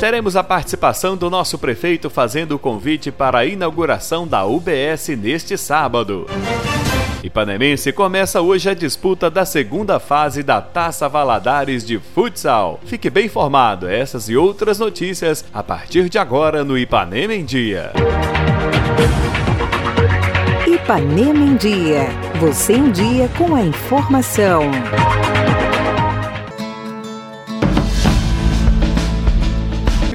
Teremos a participação do nosso prefeito fazendo o convite para a inauguração da UBS neste sábado. Ipanemense começa hoje a disputa da segunda fase da Taça Valadares de Futsal. Fique bem informado, essas e outras notícias a partir de agora no Ipanema em Dia. Ipanema em Dia. Você em dia com a informação.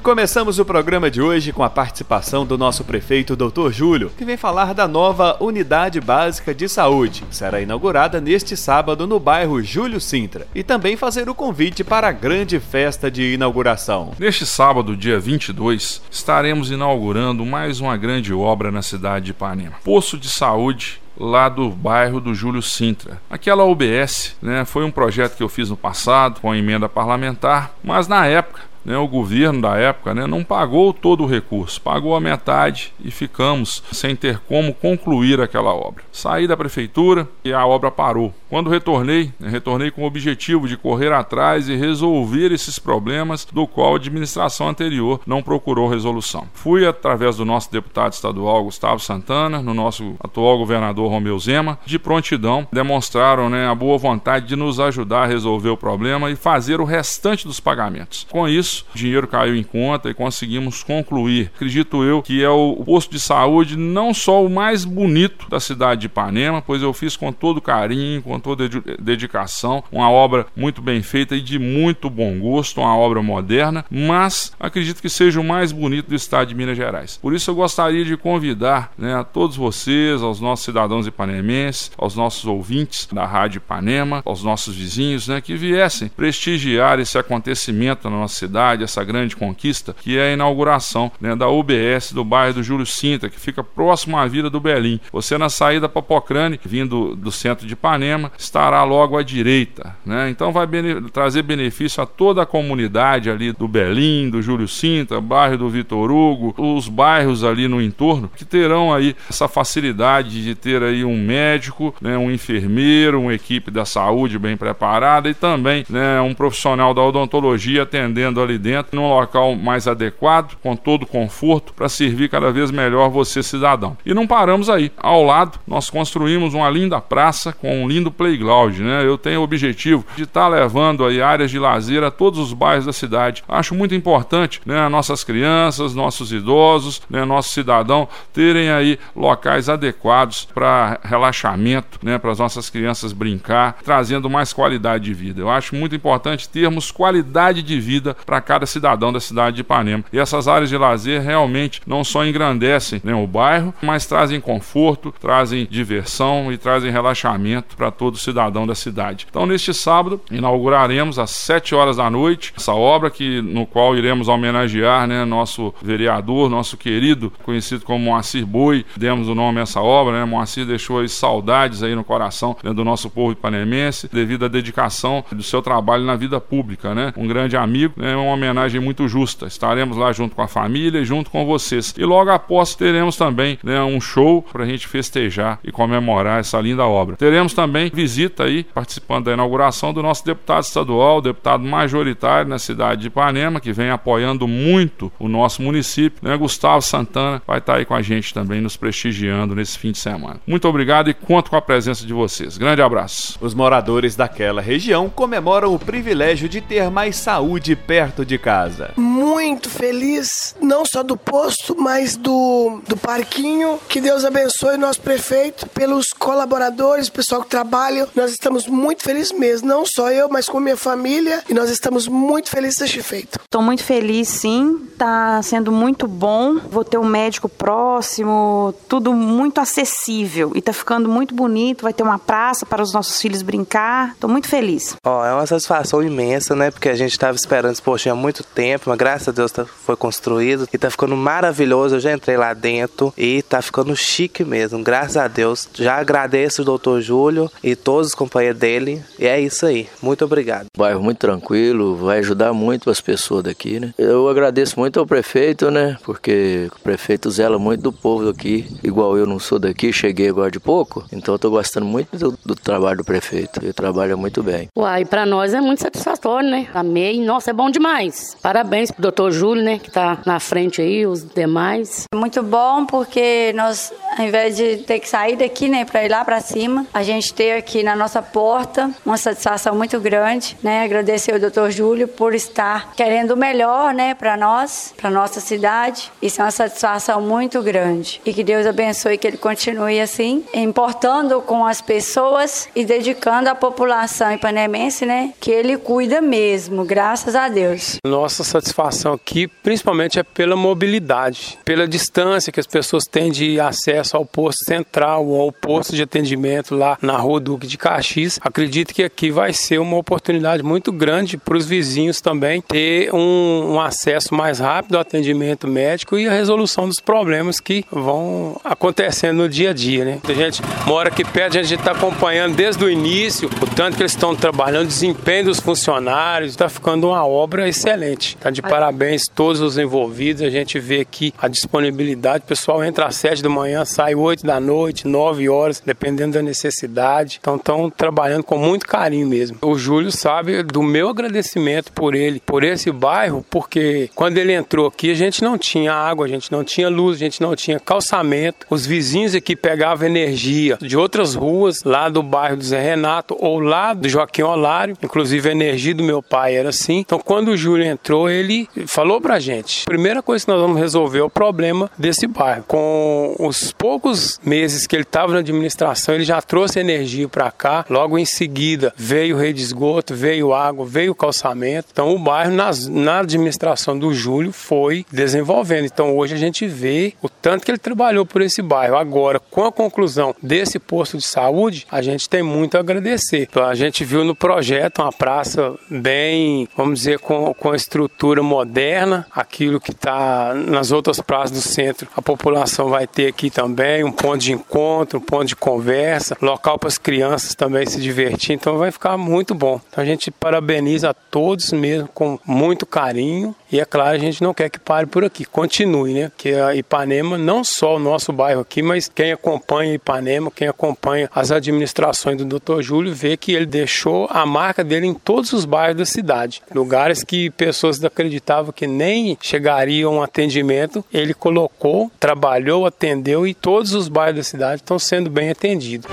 Começamos o programa de hoje com a participação do nosso prefeito Dr. Júlio, que vem falar da nova Unidade Básica de Saúde, que será inaugurada neste sábado no bairro Júlio Sintra, e também fazer o convite para a grande festa de inauguração. Neste sábado, dia 22, estaremos inaugurando mais uma grande obra na cidade de Ipanema. Poço de Saúde lá do bairro do Júlio Sintra. Aquela UBS né, foi um projeto que eu fiz no passado com a emenda parlamentar, mas na época né, o governo da época né, não pagou todo o recurso, pagou a metade e ficamos sem ter como concluir aquela obra. Saí da prefeitura e a obra parou. Quando retornei, né, retornei com o objetivo de correr atrás e resolver esses problemas do qual a administração anterior não procurou resolução. Fui através do nosso deputado estadual Gustavo Santana, no nosso atual governador Romeu Zema, de prontidão, demonstraram né, a boa vontade de nos ajudar a resolver o problema e fazer o restante dos pagamentos. Com isso, isso, o dinheiro caiu em conta e conseguimos concluir. Acredito eu que é o posto de saúde não só o mais bonito da cidade de Ipanema, pois eu fiz com todo carinho, com toda dedicação, uma obra muito bem feita e de muito bom gosto, uma obra moderna, mas acredito que seja o mais bonito do estado de Minas Gerais. Por isso eu gostaria de convidar né, a todos vocês, aos nossos cidadãos ipanemenses, aos nossos ouvintes da Rádio Ipanema, aos nossos vizinhos, né, que viessem prestigiar esse acontecimento na nossa cidade cidade, essa grande conquista, que é a inauguração né, da UBS do bairro do Júlio Sinta, que fica próximo à Vila do Belim. Você na saída para Pocrane, vindo do centro de Ipanema, estará logo à direita. Né? Então vai bene trazer benefício a toda a comunidade ali do Belim, do Júlio Sinta, bairro do Vitor Hugo, os bairros ali no entorno, que terão aí essa facilidade de ter aí um médico, né, um enfermeiro, uma equipe da saúde bem preparada e também né, um profissional da odontologia atendendo ali ali dentro, num local mais adequado, com todo conforto, para servir cada vez melhor você, cidadão. E não paramos aí. Ao lado, nós construímos uma linda praça com um lindo playground, né? Eu tenho o objetivo de estar tá levando aí áreas de lazer a todos os bairros da cidade. Acho muito importante, né, nossas crianças, nossos idosos, né, nosso cidadão terem aí locais adequados para relaxamento, né, para as nossas crianças brincar, trazendo mais qualidade de vida. Eu acho muito importante termos qualidade de vida para para cada cidadão da cidade de Ipanema. E essas áreas de lazer realmente não só engrandecem né, o bairro, mas trazem conforto, trazem diversão e trazem relaxamento para todo cidadão da cidade. Então, neste sábado, inauguraremos às 7 horas da noite essa obra que no qual iremos homenagear né, nosso vereador, nosso querido, conhecido como Moacir Boi. Demos o nome a essa obra, né? Moacir deixou aí saudades aí no coração né, do nosso povo ipanemense devido à dedicação do seu trabalho na vida pública, né? Um grande amigo, né? Um uma homenagem muito justa. Estaremos lá junto com a família e junto com vocês. E logo após teremos também né, um show para a gente festejar e comemorar essa linda obra. Teremos também visita aí, participando da inauguração do nosso deputado estadual, deputado majoritário na cidade de Ipanema, que vem apoiando muito o nosso município, né? Gustavo Santana vai estar aí com a gente também, nos prestigiando nesse fim de semana. Muito obrigado e conto com a presença de vocês. Grande abraço. Os moradores daquela região comemoram o privilégio de ter mais saúde perto perto de casa. Muito feliz, não só do posto, mas do, do parquinho. Que Deus abençoe o nosso prefeito, pelos colaboradores, pessoal que trabalha. Nós estamos muito felizes mesmo, não só eu, mas com minha família. E nós estamos muito felizes deste feito. Estou muito feliz, sim. Está sendo muito bom. Vou ter um médico próximo, tudo muito acessível. E está ficando muito bonito. Vai ter uma praça para os nossos filhos brincar. Estou muito feliz. Ó, oh, é uma satisfação imensa, né? Porque a gente estava esperando esse postinho tinha muito tempo, mas graças a Deus tá, foi construído e tá ficando maravilhoso. Eu já entrei lá dentro e tá ficando chique mesmo, graças a Deus. Já agradeço o doutor Júlio e todos os companheiros dele. E é isso aí. Muito obrigado. Bairro muito tranquilo, vai ajudar muito as pessoas daqui, né? Eu agradeço muito ao prefeito, né? Porque o prefeito zela muito do povo daqui, igual eu não sou daqui, cheguei agora de pouco, então eu tô gostando muito do, do trabalho do prefeito. Ele trabalha muito bem. Uai, para nós é muito satisfatório, né? Amei, nossa, é bom demais. Parabéns pro doutor Júlio, né, que tá na frente aí, os demais. Muito bom, porque nós, ao invés de ter que sair daqui, né, para ir lá para cima, a gente ter aqui na nossa porta uma satisfação muito grande, né? Agradecer ao doutor Júlio por estar querendo o melhor, né, para nós, para nossa cidade. Isso é uma satisfação muito grande. E que Deus abençoe que ele continue assim, importando com as pessoas e dedicando à população ipanemense, né, que ele cuida mesmo, graças a Deus. Nossa satisfação aqui, principalmente, é pela mobilidade, pela distância que as pessoas têm de acesso ao posto central ou ao posto de atendimento lá na Rua Duque de Caxias. Acredito que aqui vai ser uma oportunidade muito grande para os vizinhos também ter um, um acesso mais rápido ao atendimento médico e a resolução dos problemas que vão acontecendo no dia a dia, né? A gente mora aqui perto, a gente está acompanhando desde o início o tanto que eles estão trabalhando, o desempenho dos funcionários, está ficando uma obra excelente. Tá de parabéns todos os envolvidos. A gente vê aqui a disponibilidade. O pessoal entra às sete da manhã, sai oito da noite, nove horas, dependendo da necessidade. Então estão trabalhando com muito carinho mesmo. O Júlio sabe do meu agradecimento por ele, por esse bairro, porque quando ele entrou aqui a gente não tinha água, a gente não tinha luz, a gente não tinha calçamento. Os vizinhos aqui pegavam energia de outras ruas, lá do bairro do Zé Renato ou lá do Joaquim Olário. Inclusive a energia do meu pai era assim. Então quando o Júlio entrou, ele falou pra gente: primeira coisa que nós vamos resolver é o problema desse bairro. Com os poucos meses que ele estava na administração, ele já trouxe energia para cá. Logo em seguida veio rede de esgoto, veio água, veio calçamento. Então o bairro nas, na administração do Júlio foi desenvolvendo. Então hoje a gente vê o tanto que ele trabalhou por esse bairro. Agora, com a conclusão desse posto de saúde, a gente tem muito a agradecer. Então, a gente viu no projeto uma praça bem, vamos dizer, com, com estrutura moderna, aquilo que está nas outras praças do centro, a população vai ter aqui também um ponto de encontro, um ponto de conversa, local para as crianças também se divertir, então vai ficar muito bom. Então a gente parabeniza a todos mesmo com muito carinho e é claro, a gente não quer que pare por aqui, continue, né? Que a Ipanema, não só o nosso bairro aqui, mas quem acompanha Ipanema, quem acompanha as administrações do Dr. Júlio, vê que ele deixou a marca dele em todos os bairros da cidade. Lugares que pessoas acreditavam que nem chegariam um atendimento, ele colocou, trabalhou, atendeu e todos os bairros da cidade estão sendo bem atendidos.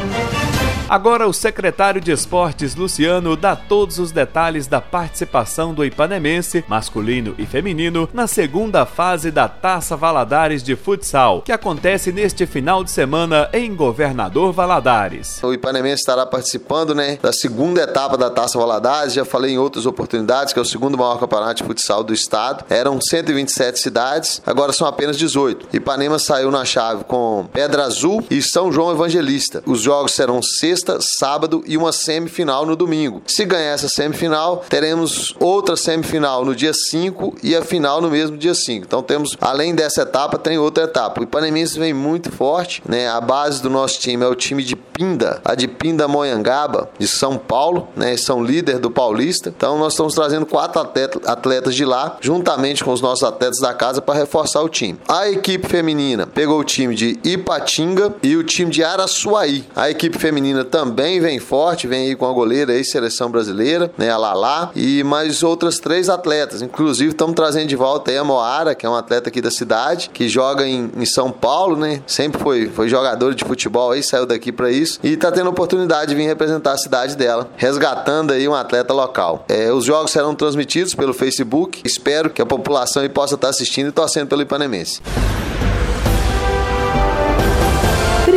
Agora o secretário de Esportes Luciano dá todos os detalhes da participação do Ipanemense, masculino e feminino, na segunda fase da Taça Valadares de Futsal, que acontece neste final de semana em Governador Valadares. O Ipanemense estará participando, né, da segunda etapa da Taça Valadares, já falei em outras oportunidades, que é o segundo maior campeonato de futsal do estado. Eram 127 cidades, agora são apenas 18. Ipanema saiu na chave com Pedra Azul e São João Evangelista. Os jogos serão sexta sexta, sábado e uma semifinal no domingo. Se ganhar essa semifinal, teremos outra semifinal no dia 5 e a final no mesmo dia 5. Então temos, além dessa etapa, tem outra etapa. O Ipanemense vem muito forte, né? A base do nosso time é o time de Pinda, a de Pinda Moyangaba, de São Paulo, né? São líder do Paulista. Então nós estamos trazendo quatro atletas de lá, juntamente com os nossos atletas da casa, para reforçar o time. A equipe feminina pegou o time de Ipatinga e o time de Araçuaí. A equipe feminina também vem forte, vem aí com a goleira aí, seleção brasileira, né, a Lala, e mais outras três atletas. Inclusive, estamos trazendo de volta aí a Moara, que é um atleta aqui da cidade, que joga em, em São Paulo, né? Sempre foi, foi jogador de futebol aí, saiu daqui para isso, e está tendo a oportunidade de vir representar a cidade dela, resgatando aí um atleta local. É, os jogos serão transmitidos pelo Facebook, espero que a população possa estar assistindo e torcendo pelo Ipanemense.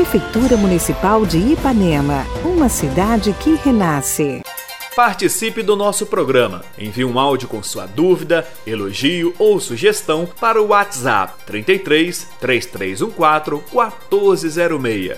Prefeitura Municipal de Ipanema, uma cidade que renasce. Participe do nosso programa. Envie um áudio com sua dúvida, elogio ou sugestão para o WhatsApp 33 3314 1406.